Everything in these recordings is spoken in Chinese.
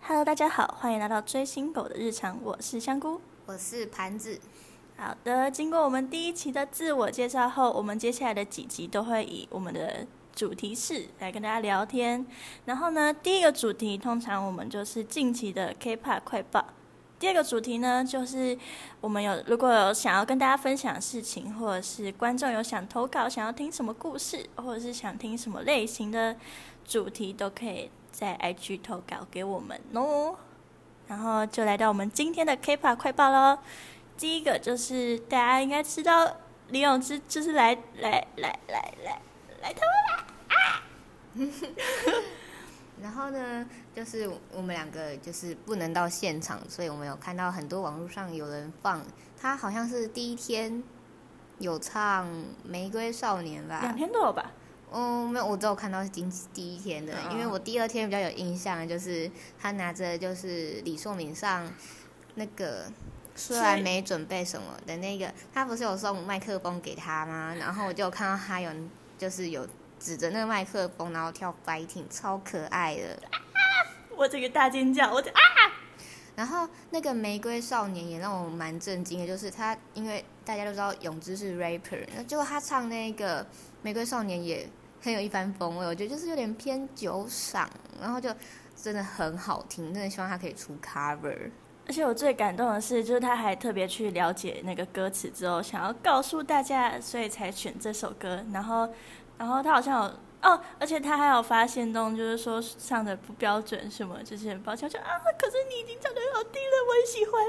Hello，大家好，欢迎来到追星狗的日常，我是香菇。我是盘子，好的，经过我们第一期的自我介绍后，我们接下来的几集都会以我们的主题式来跟大家聊天。然后呢，第一个主题通常我们就是近期的 K-pop 快报。第二个主题呢，就是我们有如果有想要跟大家分享的事情，或者是观众有想投稿，想要听什么故事，或者是想听什么类型的主题，都可以在 IG 投稿给我们哦。然后就来到我们今天的 K-pop 快报喽。第一个就是大家应该知道李永芝就是来来来来来来台湾啦。然后呢，就是我们两个就是不能到现场，所以我们有看到很多网络上有人放，他好像是第一天有唱《玫瑰少年》吧？两天都有吧？哦，没有，我只有看到今第一天的，因为我第二天比较有印象，就是他拿着就是李硕珉上那个虽然没准备什么的那个，他不是有送麦克风给他吗？然后我就看到他有就是有指着那个麦克风，然后跳 fighting，超可爱的。我这个大尖叫，我这啊！然后那个玫瑰少年也让我蛮震惊的，就是他，因为大家都知道永之是 rapper，那结果他唱那个玫瑰少年也很有一番风味，我觉得就是有点偏酒嗓，然后就真的很好听，真的希望他可以出 cover。而且我最感动的是，就是他还特别去了解那个歌词之后，想要告诉大家，所以才选这首歌。然后，然后他好像有哦，而且他还有发现动，就是说唱的不标准什么，就是很抱歉，就啊，可是你已经唱的很好听了，我很喜欢。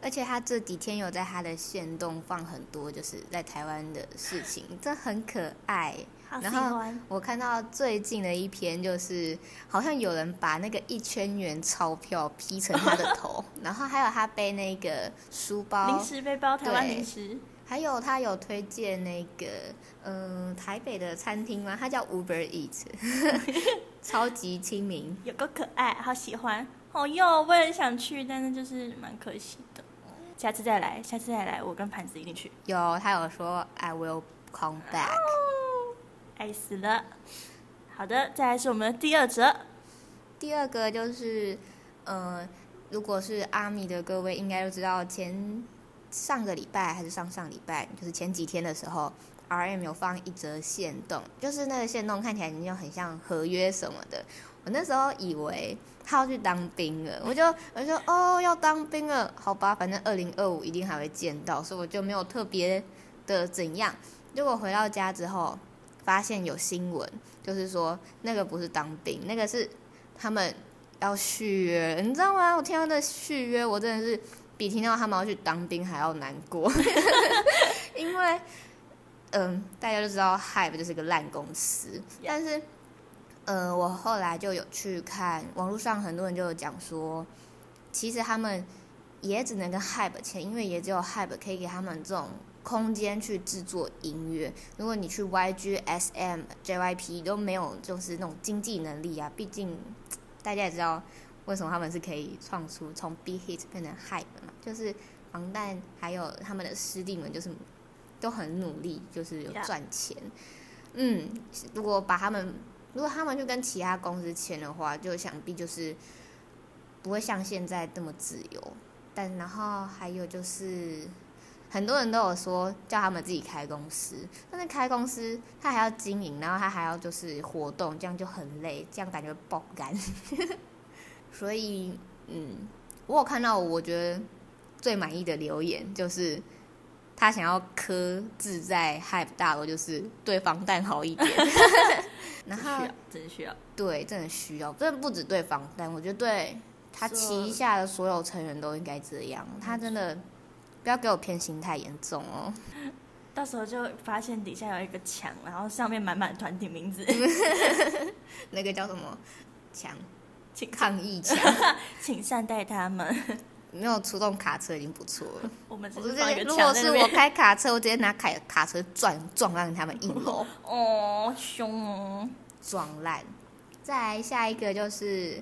而且他这几天有在他的线动放很多，就是在台湾的事情，这很可爱。然后。我看到最近的一篇，就是好像有人把那个一千元钞票 P 成他的头，然后还有他背那个书包，零食背包，台湾零食，还有他有推荐那个嗯、呃台北的餐厅吗？他叫 Uber Eat，超级亲民。有个可爱，好喜欢。哦哟，我也很想去，但是就是蛮可惜的。下次再来，下次再来，我跟盘子一定去。有他有说 I will come back，哦，爱死了。好的，再来是我们的第二则。第二个就是，呃，如果是阿米的各位应该都知道，前上个礼拜还是上上礼拜，就是前几天的时候，R M 有放一则线动，就是那个线动看起来就很像合约什么的。我那时候以为他要去当兵了，我就我就说哦要当兵了，好吧，反正二零二五一定还会见到，所以我就没有特别的怎样。结果回到家之后，发现有新闻，就是说那个不是当兵，那个是他们要续约，你知道吗？我听到那续约，我真的是比听到他们要去当兵还要难过，因为嗯，大家都知道 Hype 就是个烂公司，但是呃，我后来就有去看网络上很多人就有讲说，其实他们也只能跟 Hype 签，因为也只有 Hype 可以给他们这种空间去制作音乐。如果你去 YG、SM、JYP 都没有，就是那种经济能力啊。毕竟大家也知道为什么他们是可以创出从 Big Hit 变成 Hype 嘛，就是防弹还有他们的师弟们，就是都很努力，就是.赚钱。嗯，如果把他们如果他们去跟其他公司签的话，就想必就是不会像现在这么自由。但然后还有就是，很多人都有说叫他们自己开公司，但是开公司他还要经营，然后他还要就是活动，这样就很累，这样感觉爆肝。所以，嗯，我有看到我觉得最满意的留言就是。他想要刻字在 Hype 大楼，就是对防弹好一点。然后需要，真需要。对，真的需要，真的不止对防弹，我觉得对他旗下的所有成员都应该这样。他真的不要给我偏心太严重哦。到时候就发现底下有一个墙，然后上面满满团体名字，那个叫什么墙？请抗议墙，请善待他们。没有出动卡车已经不错了。我们直是放一个接如果是我。开卡车，我直接拿卡卡车撞撞烂他们一楼，哦，凶哦！撞烂。再来下一个就是，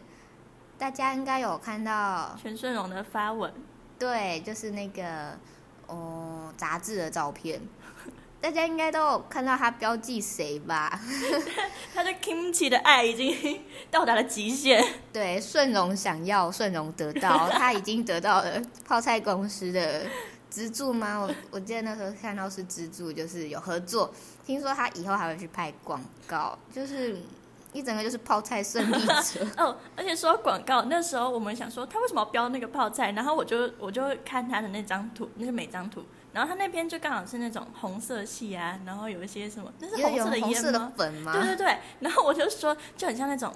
大家应该有看到全顺荣的发文，对，就是那个哦杂志的照片，大家应该都有看到他标记谁吧？他对 Kimchi 的爱已经到达了极限。对，顺荣想要，顺荣得到，他已经得到了泡菜公司的资助吗？我我记得那时候看到是资助，就是有合作。听说他以后还会去拍广告，就是一整个就是泡菜胜利者。哦，而且说广告，那时候我们想说他为什么要标那个泡菜，然后我就我就看他的那张图，那是每张图。然后他那边就刚好是那种红色系啊，然后有一些什么，那是红色的烟吗？粉吗？对对对。然后我就说，就很像那种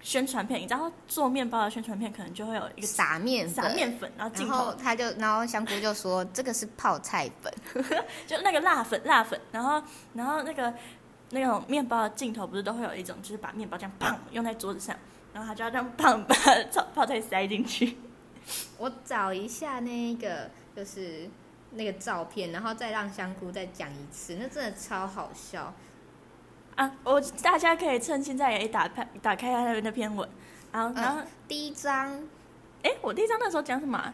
宣传片，你知道做面包的宣传片可能就会有一个撒面撒面粉，然后镜头他就然后香菇就说这个是泡菜粉，就那个辣粉辣粉。然后然后那个那种面包的镜头不是都会有一种，就是把面包这样砰用在桌子上，然后他就要这样砰把 泡泡菜塞进去。我找一下那个就是。那个照片，然后再让香菇再讲一次，那真的超好笑啊！我大家可以趁现在也打开打开他的那篇文，然后然后第一章，哎，我第一章那时候讲什么？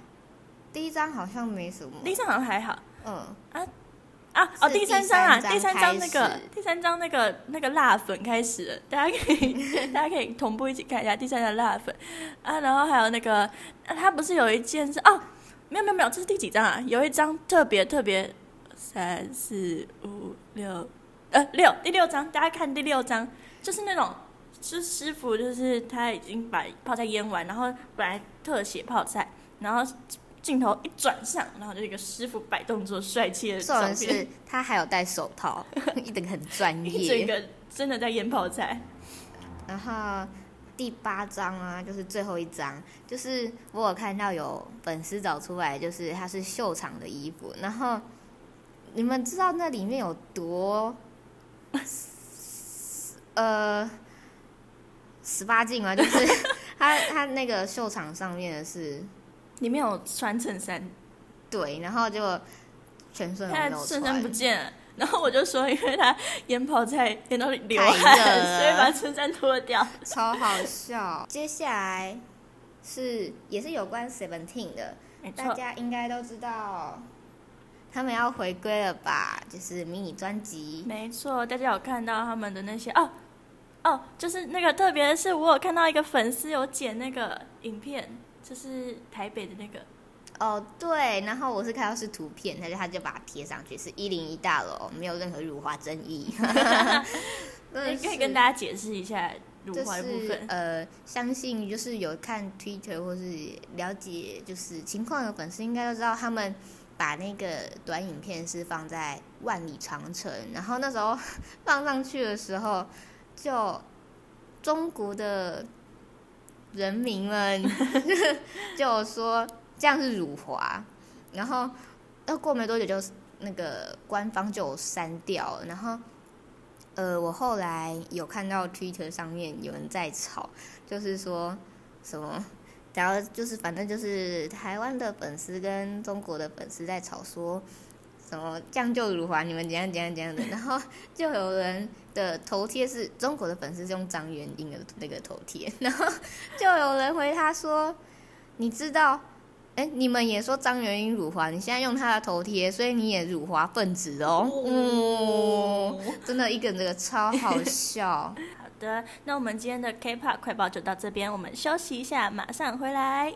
第一章好像没什么，第一章好像还好。嗯啊啊哦，第三章啊，第三章那个第三章那个那个辣粉开始了，大家可以 大家可以同步一起看一下第三章辣粉啊，然后还有那个他不是有一件是哦。没有没有没有，这是第几张啊？有一张特别特别，三四五六，呃六第六张，大家看第六张，就是那种是师傅，就是他已经把泡菜腌完，然后本来特写泡菜，然后镜头一转向，然后就一个师傅摆动作帅气的照片。是他还有戴手套，一定很专业，这个真的在腌泡菜，然后。第八章啊，就是最后一章，就是我有看到有粉丝找出来，就是它是秀场的衣服。然后你们知道那里面有多呃十八禁吗？就是他他那个秀场上面的是里面有穿衬衫，对，然后就全身没有衬衫不见了。然后我就说，因为他烟泡菜腌到流汗，所以把衬衫脱掉，超好笑。接下来是也是有关 Seventeen 的，大家应该都知道，他们要回归了吧？就是迷你专辑。没错，大家有看到他们的那些哦哦，就是那个特别的是，我有看到一个粉丝有剪那个影片，就是台北的那个。哦，对，然后我是看到是图片，他就他就把它贴上去，是一零一大楼，没有任何辱华争议。你可以跟大家解释一下辱华的部分。呃，相信就是有看 Twitter 或是了解就是情况的粉丝，应该都知道他们把那个短影片是放在万里长城，然后那时候 放上去的时候，就中国的人民们就说。这样是辱华，然后要过没多久就那个官方就删掉了。然后，呃，我后来有看到 Twitter 上面有人在吵，就是说什么，然后就是反正就是台湾的粉丝跟中国的粉丝在吵，说什么将就辱华，你们怎样怎样怎样的。然后就有人的头贴是中国的粉丝用张元英的那个头贴，然后就有人回他说，你知道？哎，你们也说张元英辱华，你现在用他的头贴，所以你也辱华分子哦。哦，真的一个这个超好笑。好的，那我们今天的 K-pop 快报就到这边，我们休息一下，马上回来。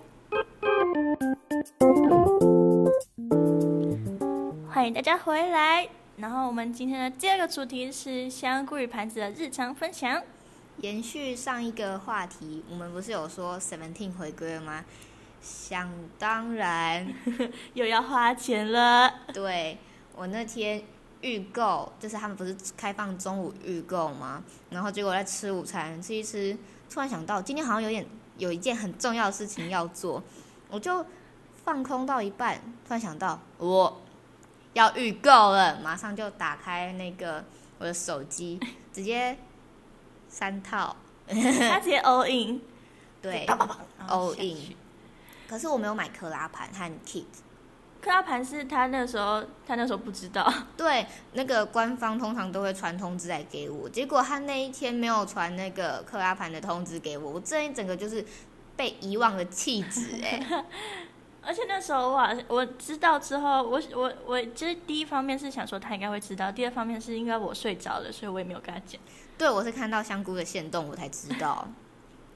欢迎大家回来。然后我们今天的第二个主题是香菇与盘子的日常分享。延续上一个话题，我们不是有说 Seventeen 回归了吗？想当然，又要花钱了。对我那天预购，就是他们不是开放中午预购吗？然后结果在吃午餐，吃一吃，突然想到今天好像有点有一件很重要的事情要做，我就放空到一半，突然想到我要预购了，马上就打开那个我的手机，直接三套，他直接 all in，对，all in。可是我没有买克拉盘和 kit，克拉盘是他那时候他那时候不知道。对，那个官方通常都会传通知来给我，结果他那一天没有传那个克拉盘的通知给我，我这一整个就是被遗忘的气质哎。而且那时候我我知道之后，我我我其实第一方面是想说他应该会知道，第二方面是因为我睡着了，所以我也没有跟他讲。对，我是看到香菇的线动，我才知道，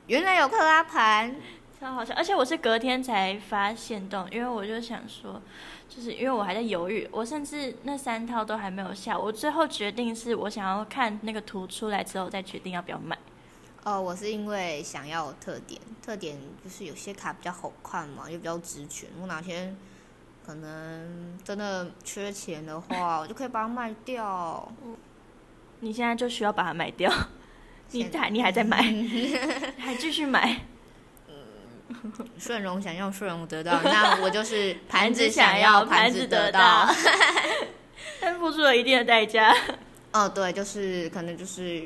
原来有克拉盘。超好笑，而且我是隔天才发现动，因为我就想说，就是因为我还在犹豫，我甚至那三套都还没有下，我最后决定是我想要看那个图出来之后再决定要不要买。哦，我是因为想要特点，特点就是有些卡比较好看嘛，又比较值钱。我哪天可能真的缺钱的话，我就可以把它卖掉。你现在就需要把它卖掉，你还你还在买，还继续买。顺荣想要顺荣得到，那我就是 盘子想要盘子得到，但付出了一定的代价。哦，对，就是可能就是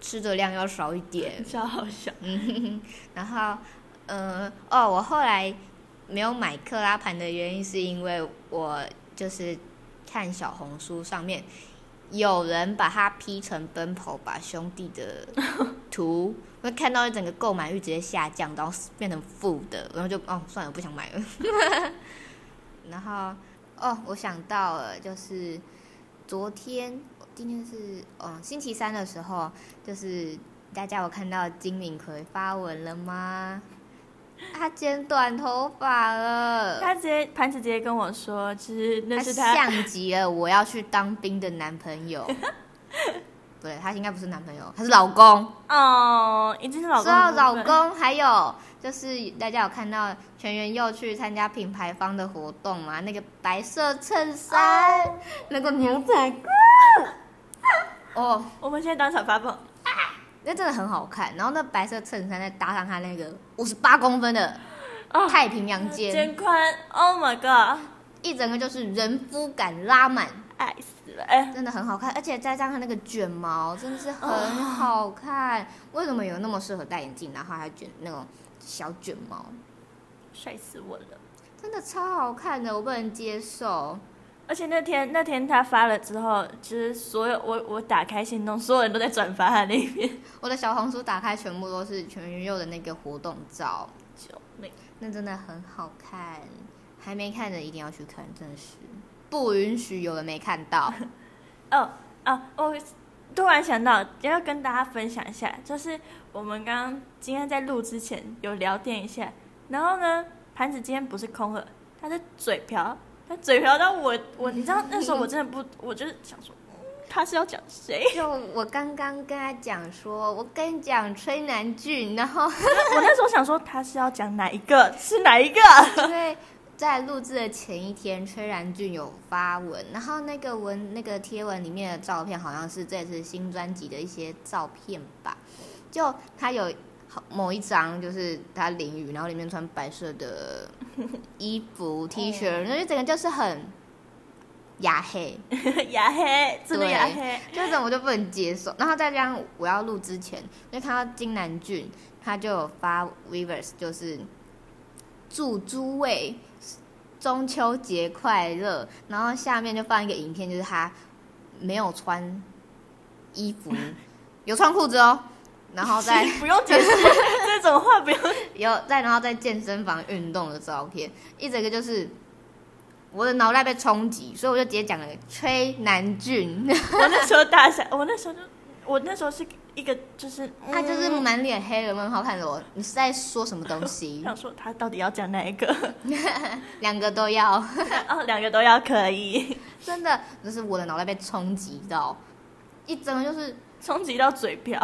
吃的量要少一点，超好笑。嗯，然后，呃，哦，我后来没有买克拉盘的原因是因为我就是看小红书上面。有人把它 P 成奔跑吧兄弟的 图，我看到一整个购买欲直接下降，然后变成负的，然后就哦算了，不想买了。然后哦，我想到了，就是昨天，今天是嗯星期三的时候，就是大家有看到金敏奎发文了吗？他剪短头发了，他直接盘子直接跟我说，其实那是他像极了我要去当兵的男朋友。对他应该不是男朋友，他是老公哦，已经是老公。说到老公，还有就是大家有看到全员又去参加品牌方的活动嘛？那个白色衬衫，那个牛仔裤。哦，我们现在当场发疯。那真的很好看，然后那白色衬衫再搭上他那个五十八公分的太平洋肩，肩宽，Oh my god，一整个就是人夫感拉满，爱死了，哎，真的很好看，而且再加上那个卷毛，真的是很好看。为什么有那么适合戴眼镜，然后还卷那种小卷毛，帅死我了，真的超好看的，我不能接受。而且那天那天他发了之后，就是所有我我打开心动，所有人都在转发他那边。我的小红书打开全部都是全云佑的那个活动照，救命！那真的很好看，还没看的一定要去看，真的是不允许有人没看到。哦哦，我突然想到要跟大家分享一下，就是我们刚刚今天在录之前有聊天一下，然后呢，盘子今天不是空了，他的嘴瓢。他嘴瓢到我，我你知道那时候我真的不，我就是想说，他是要讲谁？就我刚刚跟他讲说，我跟你讲崔南俊，然后我那时候想说他是要讲哪一个？是哪一个？因为在录制的前一天，崔南俊有发文，然后那个文那个贴文里面的照片好像是这次新专辑的一些照片吧，就他有。某一张就是他淋雨，然后里面穿白色的 衣服 T 恤，然后整个就是很雅黑，雅黑，真的压黑，就这种我就不能接受。然后再加上我要录之前，就看到金南俊他就有发 Weavers，就是祝诸位中秋节快乐，然后下面就放一个影片，就是他没有穿衣服，有穿裤子哦。然后再 不用解释 这种话，不用有再然后在健身房运动的照片，一整个就是我的脑袋被冲击，所以我就直接讲了崔南俊。我那时候大想，我那时候就我那时候是一个就是他就是满脸黑人问号看着我，你是在说什么东西？想说他到底要讲哪一个？两个都要哦，两个都要可以，真的就是我的脑袋被冲击到，一整个就是。冲击到嘴瓢，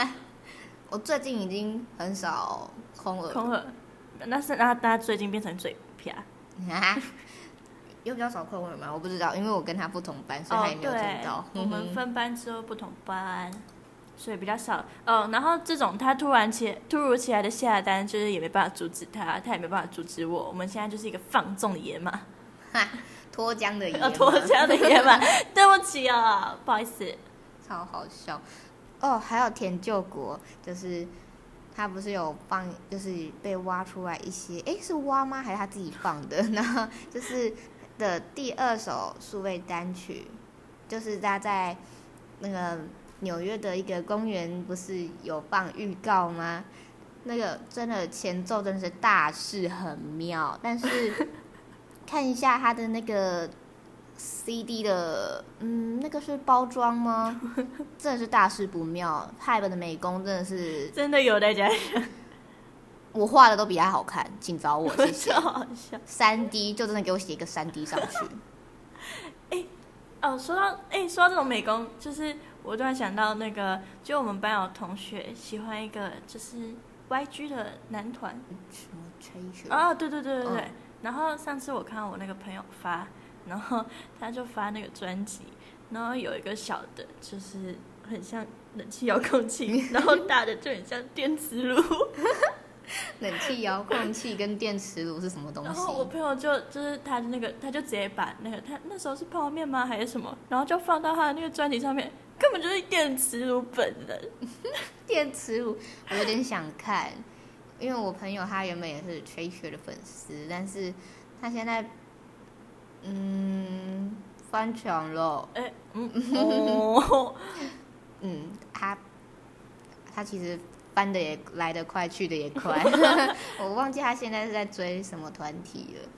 我最近已经很少空耳，空耳，那是那大家最近变成嘴瓢，又比较少空耳吗？我不知道，因为我跟他不同班，所以他也没有听到。我们分班之后不同班，所以比较少。哦，然后这种他突然起突如其来的下单，就是也没办法阻止他，他也没办法阻止我。我们现在就是一个放纵的野马，脱缰的野马，脱缰的野马。对不起啊，不好意思。超好笑哦！还有田救国，就是他不是有放，就是被挖出来一些，哎，是挖吗？还是他自己放的？然后就是的第二首数位单曲，就是他在那个纽约的一个公园，不是有放预告吗？那个真的前奏真的是大势很妙，但是看一下他的那个。CD 的，嗯，那个是包装吗？真的是大事不妙。Hype 的美工真的是，真的有待加强，我画的都比他好看，请找我，谢谢。好笑。三 D 就真的给我写一个三 D 上去。哦，说到哎、说到这种美工，就是我突然想到那个，就我们班有同学喜欢一个就是 YG 的男团什么 treasure？啊，对对对对对。嗯然后上次我看到我那个朋友发，然后他就发那个专辑，然后有一个小的，就是很像冷气遥控器，然后大的就很像电磁炉。冷气遥控器跟电磁炉是什么东西？然后我朋友就就是他那个，他就直接把那个他那时候是泡面吗还是什么，然后就放到他的那个专辑上面，根本就是电磁炉本人。电磁炉，我有点想看，因为我朋友他原本也是 treasure 的粉丝，但是他现在嗯翻墙了，哎，嗯 哦，嗯，他他其实翻的也来得快，去的也快，我忘记他现在是在追什么团体了。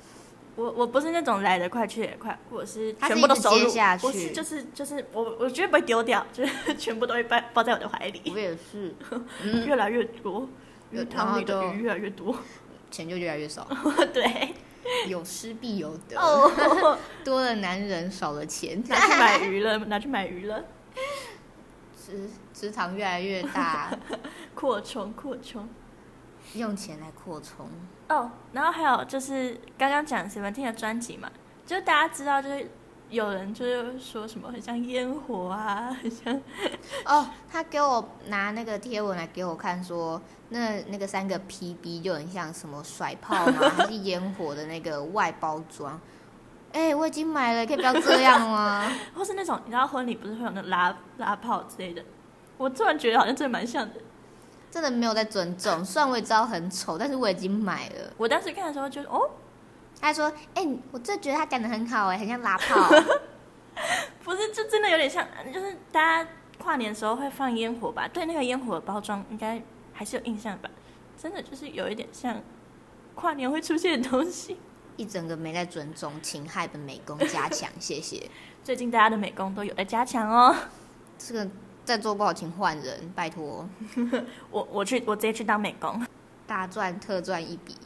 我我不是那种来得快去得快，我是全部都收入接下去。我是就是就是我我绝对不会丢掉，就是 全部都会包包在我的怀里，我也是，越来越多，然后就的鱼越来越多。钱就越来越少，对，有失必有得，哦，多了男人少了钱，拿去买鱼了，拿去买鱼了，职职场越来越大，扩充扩充。用钱来扩充。哦，然后还有就是刚刚讲 Seventeen 的专辑嘛，就大家知道，就是有人就是说什么很像烟火啊，很像哦，他给我拿那个贴文来给我看说，那那个三个 PB 就很像什么甩炮吗？还是烟火的那个外包装？哎、我已经买了，可以不要这样吗？或是那种你知道婚礼不是会有那拉拉炮之类的，我突然觉得好像真的蛮像的。真的没有在尊重，虽然我也知道很丑，但是我已经买了。我当时看的时候就哦，他还说：“哎、我真的觉得他讲的很好哎，很像拉炮。不是，就真的有点像，就是大家跨年的时候会放烟火吧？对那个烟火的包装应该还是有印象吧？真的就是有一点像跨年会出现的东西。一整个没在尊重，侵害的美工加强，谢谢。最近大家的美工都有在加强哦。这个再做不好，请换人，拜托，我我去，我直接去当美工。大赚特赚一笔。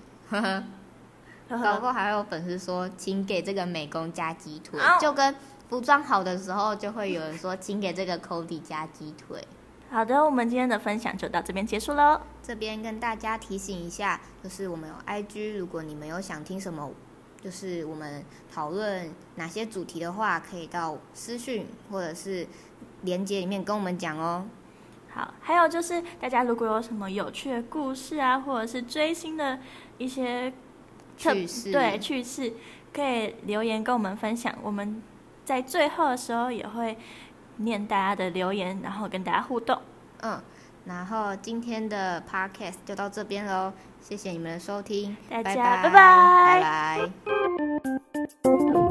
呵呵。呵搞不好还有粉丝说，请给这个美工加鸡腿哦，就跟服装好的时候，就会有人说，请给这个 Cody 加鸡腿。好的，我们今天的分享就到这边结束喽。这边跟大家提醒一下，就是我们有 IG，如果你们有想听什么，就是我们讨论哪些主题的话，可以到私讯或者是连接里面跟我们讲哦。好，还有就是大家如果有什么有趣的故事啊，或者是追星的一些特对趣事，可以留言跟我们分享。我们在最后的时候也会念大家的留言，然后跟大家互动。嗯，然后今天的 Podcast 就到这边喽，谢谢你们的收听，大家拜拜。拜拜。拜拜